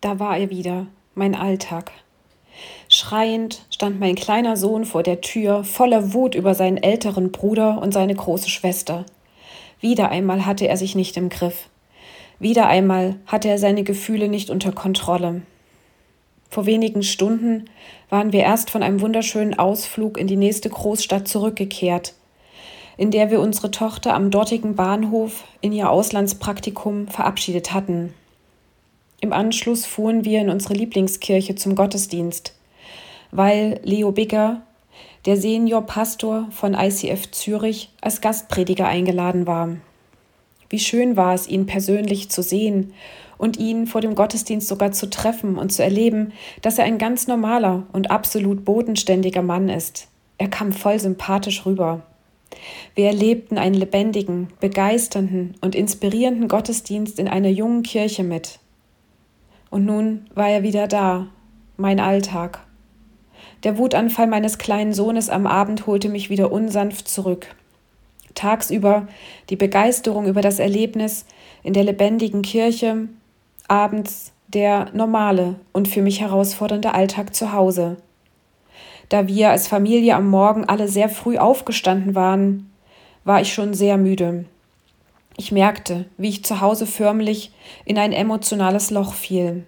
Da war er wieder, mein Alltag. Schreiend stand mein kleiner Sohn vor der Tür, voller Wut über seinen älteren Bruder und seine große Schwester. Wieder einmal hatte er sich nicht im Griff. Wieder einmal hatte er seine Gefühle nicht unter Kontrolle. Vor wenigen Stunden waren wir erst von einem wunderschönen Ausflug in die nächste Großstadt zurückgekehrt, in der wir unsere Tochter am dortigen Bahnhof in ihr Auslandspraktikum verabschiedet hatten. Im Anschluss fuhren wir in unsere Lieblingskirche zum Gottesdienst, weil Leo Bigger, der Seniorpastor von ICF Zürich, als Gastprediger eingeladen war. Wie schön war es, ihn persönlich zu sehen und ihn vor dem Gottesdienst sogar zu treffen und zu erleben, dass er ein ganz normaler und absolut bodenständiger Mann ist. Er kam voll sympathisch rüber. Wir erlebten einen lebendigen, begeisternden und inspirierenden Gottesdienst in einer jungen Kirche mit. Und nun war er wieder da, mein Alltag. Der Wutanfall meines kleinen Sohnes am Abend holte mich wieder unsanft zurück. Tagsüber die Begeisterung über das Erlebnis in der lebendigen Kirche, abends der normale und für mich herausfordernde Alltag zu Hause. Da wir als Familie am Morgen alle sehr früh aufgestanden waren, war ich schon sehr müde. Ich merkte, wie ich zu Hause förmlich in ein emotionales Loch fiel.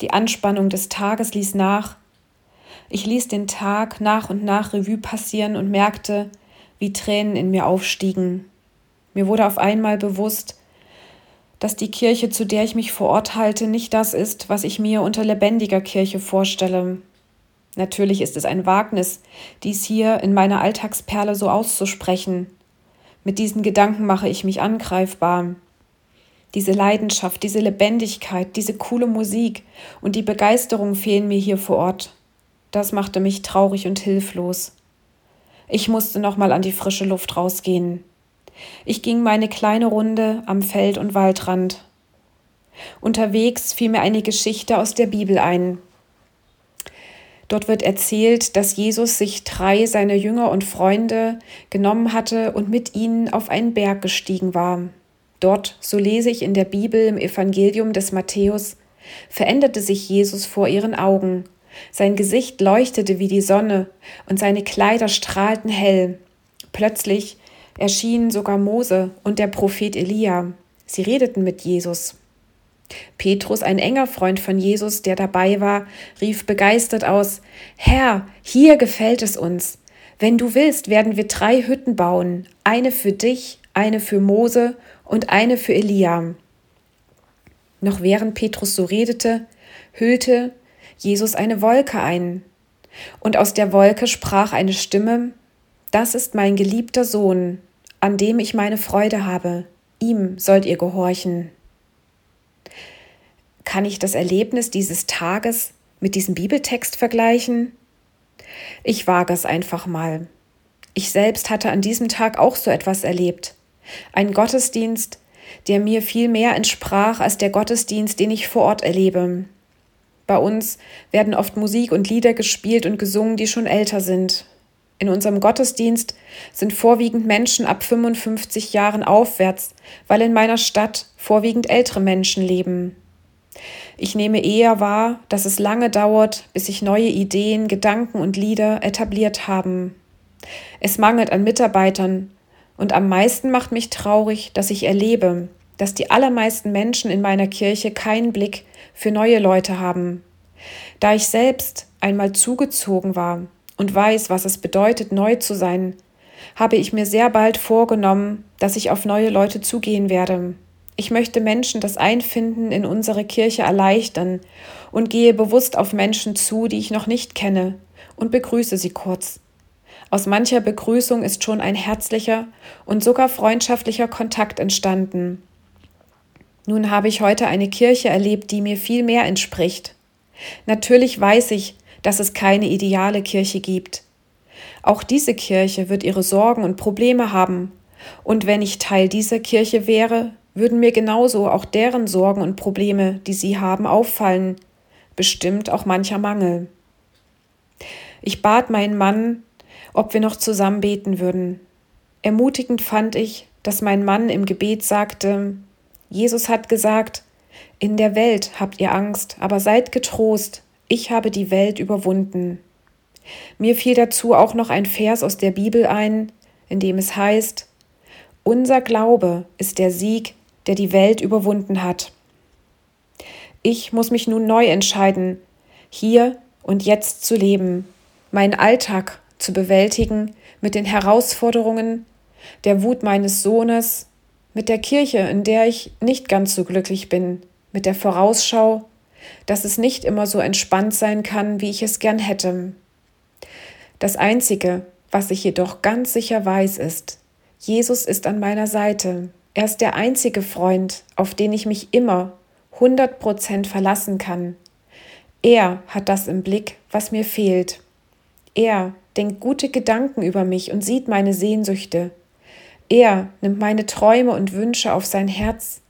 Die Anspannung des Tages ließ nach. Ich ließ den Tag nach und nach Revue passieren und merkte, wie Tränen in mir aufstiegen. Mir wurde auf einmal bewusst, dass die Kirche, zu der ich mich vor Ort halte, nicht das ist, was ich mir unter lebendiger Kirche vorstelle. Natürlich ist es ein Wagnis, dies hier in meiner Alltagsperle so auszusprechen. Mit diesen Gedanken mache ich mich angreifbar. Diese Leidenschaft, diese Lebendigkeit, diese coole Musik und die Begeisterung fehlen mir hier vor Ort. Das machte mich traurig und hilflos. Ich musste nochmal an die frische Luft rausgehen. Ich ging meine kleine Runde am Feld- und Waldrand. Unterwegs fiel mir eine Geschichte aus der Bibel ein, Dort wird erzählt, dass Jesus sich drei seiner Jünger und Freunde genommen hatte und mit ihnen auf einen Berg gestiegen war. Dort, so lese ich in der Bibel im Evangelium des Matthäus, veränderte sich Jesus vor ihren Augen. Sein Gesicht leuchtete wie die Sonne und seine Kleider strahlten hell. Plötzlich erschienen sogar Mose und der Prophet Elia. Sie redeten mit Jesus. Petrus, ein enger Freund von Jesus, der dabei war, rief begeistert aus Herr, hier gefällt es uns. Wenn du willst, werden wir drei Hütten bauen, eine für dich, eine für Mose und eine für Elia. Noch während Petrus so redete, hüllte Jesus eine Wolke ein, und aus der Wolke sprach eine Stimme Das ist mein geliebter Sohn, an dem ich meine Freude habe, ihm sollt ihr gehorchen. Kann ich das Erlebnis dieses Tages mit diesem Bibeltext vergleichen? Ich wage es einfach mal. Ich selbst hatte an diesem Tag auch so etwas erlebt. Ein Gottesdienst, der mir viel mehr entsprach als der Gottesdienst, den ich vor Ort erlebe. Bei uns werden oft Musik und Lieder gespielt und gesungen, die schon älter sind. In unserem Gottesdienst sind vorwiegend Menschen ab 55 Jahren aufwärts, weil in meiner Stadt vorwiegend ältere Menschen leben. Ich nehme eher wahr, dass es lange dauert, bis sich neue Ideen, Gedanken und Lieder etabliert haben. Es mangelt an Mitarbeitern, und am meisten macht mich traurig, dass ich erlebe, dass die allermeisten Menschen in meiner Kirche keinen Blick für neue Leute haben. Da ich selbst einmal zugezogen war und weiß, was es bedeutet, neu zu sein, habe ich mir sehr bald vorgenommen, dass ich auf neue Leute zugehen werde. Ich möchte Menschen das Einfinden in unsere Kirche erleichtern und gehe bewusst auf Menschen zu, die ich noch nicht kenne, und begrüße sie kurz. Aus mancher Begrüßung ist schon ein herzlicher und sogar freundschaftlicher Kontakt entstanden. Nun habe ich heute eine Kirche erlebt, die mir viel mehr entspricht. Natürlich weiß ich, dass es keine ideale Kirche gibt. Auch diese Kirche wird ihre Sorgen und Probleme haben, und wenn ich Teil dieser Kirche wäre, würden mir genauso auch deren Sorgen und Probleme, die sie haben, auffallen, bestimmt auch mancher Mangel. Ich bat meinen Mann, ob wir noch zusammen beten würden. Ermutigend fand ich, dass mein Mann im Gebet sagte, Jesus hat gesagt, In der Welt habt ihr Angst, aber seid getrost, ich habe die Welt überwunden. Mir fiel dazu auch noch ein Vers aus der Bibel ein, in dem es heißt, Unser Glaube ist der Sieg, der die Welt überwunden hat. Ich muss mich nun neu entscheiden, hier und jetzt zu leben, meinen Alltag zu bewältigen mit den Herausforderungen, der Wut meines Sohnes, mit der Kirche, in der ich nicht ganz so glücklich bin, mit der Vorausschau, dass es nicht immer so entspannt sein kann, wie ich es gern hätte. Das Einzige, was ich jedoch ganz sicher weiß, ist, Jesus ist an meiner Seite. Er ist der einzige Freund, auf den ich mich immer 100% verlassen kann. Er hat das im Blick, was mir fehlt. Er denkt gute Gedanken über mich und sieht meine Sehnsüchte. Er nimmt meine Träume und Wünsche auf sein Herz.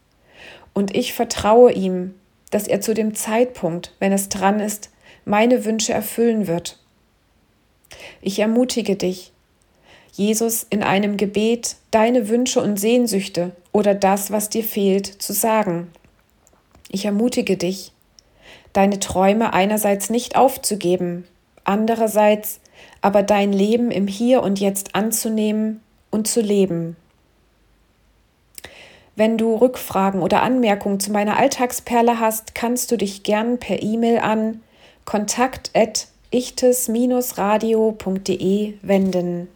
Und ich vertraue ihm, dass er zu dem Zeitpunkt, wenn es dran ist, meine Wünsche erfüllen wird. Ich ermutige dich, Jesus in einem Gebet deine Wünsche und Sehnsüchte oder das, was dir fehlt, zu sagen. Ich ermutige dich, deine Träume einerseits nicht aufzugeben, andererseits aber dein Leben im Hier und Jetzt anzunehmen und zu leben. Wenn du Rückfragen oder Anmerkungen zu meiner Alltagsperle hast, kannst du dich gern per E-Mail an kontakt@ichtes-radio.de wenden.